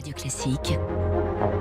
Radio Classique.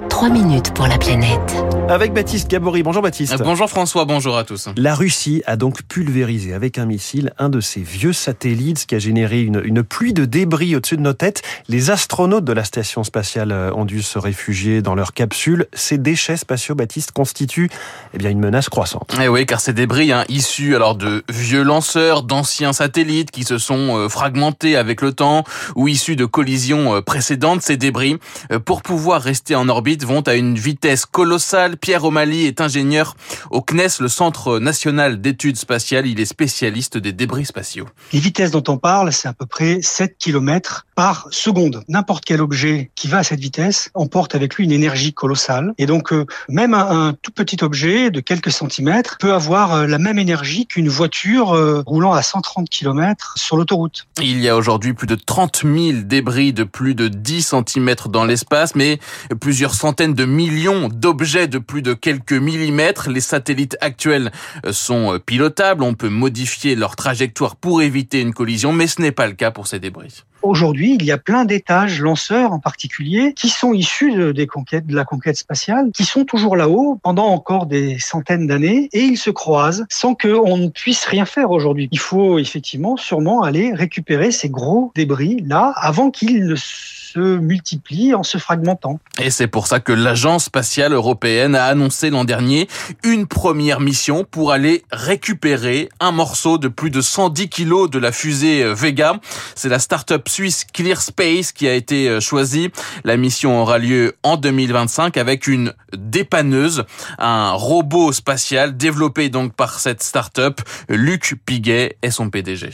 3 minutes pour la planète. Avec Baptiste Gabory. Bonjour Baptiste. Euh, bonjour François, bonjour à tous. La Russie a donc pulvérisé avec un missile un de ses vieux satellites, ce qui a généré une, une pluie de débris au-dessus de nos têtes. Les astronautes de la station spatiale euh, ont dû se réfugier dans leur capsule. Ces déchets spatiaux, Baptiste, constituent eh bien, une menace croissante. Eh oui, car ces débris hein, issus alors de vieux lanceurs, d'anciens satellites qui se sont euh, fragmentés avec le temps ou issus de collisions précédentes, ces débris, pour pouvoir rester en orbite, vont à une vitesse colossale. Pierre O'Malley est ingénieur au CNES, le Centre national d'études spatiales. Il est spécialiste des débris spatiaux. Les vitesses dont on parle, c'est à peu près 7 km par seconde. N'importe quel objet qui va à cette vitesse emporte avec lui une énergie colossale. Et donc, euh, même un, tout petit objet de quelques centimètres peut avoir euh, la même énergie qu'une voiture euh, roulant à 130 km sur l'autoroute. Il y a aujourd'hui plus de 30 000 débris de plus de 10 cm dans l'espace, mais plusieurs centaines de millions d'objets de plus de quelques millimètres. Les satellites actuels sont pilotables, on peut modifier leur trajectoire pour éviter une collision, mais ce n'est pas le cas pour ces débris. Aujourd'hui, il y a plein d'étages lanceurs en particulier qui sont issus de, la conquête spatiale, qui sont toujours là-haut pendant encore des centaines d'années et ils se croisent sans qu'on ne puisse rien faire aujourd'hui. Il faut effectivement sûrement aller récupérer ces gros débris là avant qu'ils ne se multiplient en se fragmentant. Et c'est pour ça que l'Agence spatiale européenne a annoncé l'an dernier une première mission pour aller récupérer un morceau de plus de 110 kilos de la fusée Vega. C'est la start-up suisse Clear Space qui a été choisie. La mission aura lieu en 2025 avec une dépanneuse, un robot spatial développé donc par cette start-up. Luc Piguet est son PDG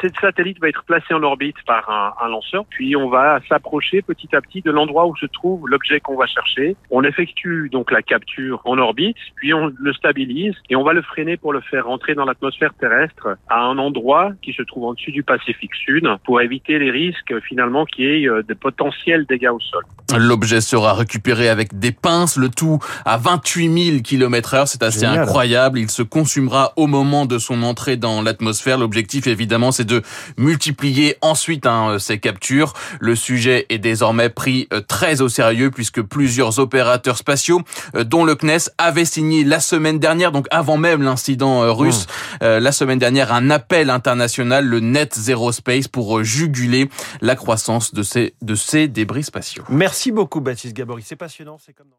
cette satellite va être placé en orbite par un, lanceur, puis on va s'approcher petit à petit de l'endroit où se trouve l'objet qu'on va chercher. On effectue donc la capture en orbite, puis on le stabilise et on va le freiner pour le faire rentrer dans l'atmosphère terrestre à un endroit qui se trouve en dessus du Pacifique Sud pour éviter les risques finalement qu'il y ait euh, de potentiels dégâts au sol. L'objet sera récupéré avec des pinces, le tout à 28 000 km heure. C'est assez Génial. incroyable. Il se consumera au moment de son entrée dans l'atmosphère. L'objectif, évidemment, c'est de multiplier ensuite hein, ces captures. Le sujet est désormais pris très au sérieux puisque plusieurs opérateurs spatiaux, dont le CNES, avaient signé la semaine dernière, donc avant même l'incident russe, mmh. la semaine dernière, un appel international, le Net Zero Space, pour juguler la croissance de ces, de ces débris spatiaux. Merci beaucoup Baptiste Gabory, c'est passionnant, c'est comme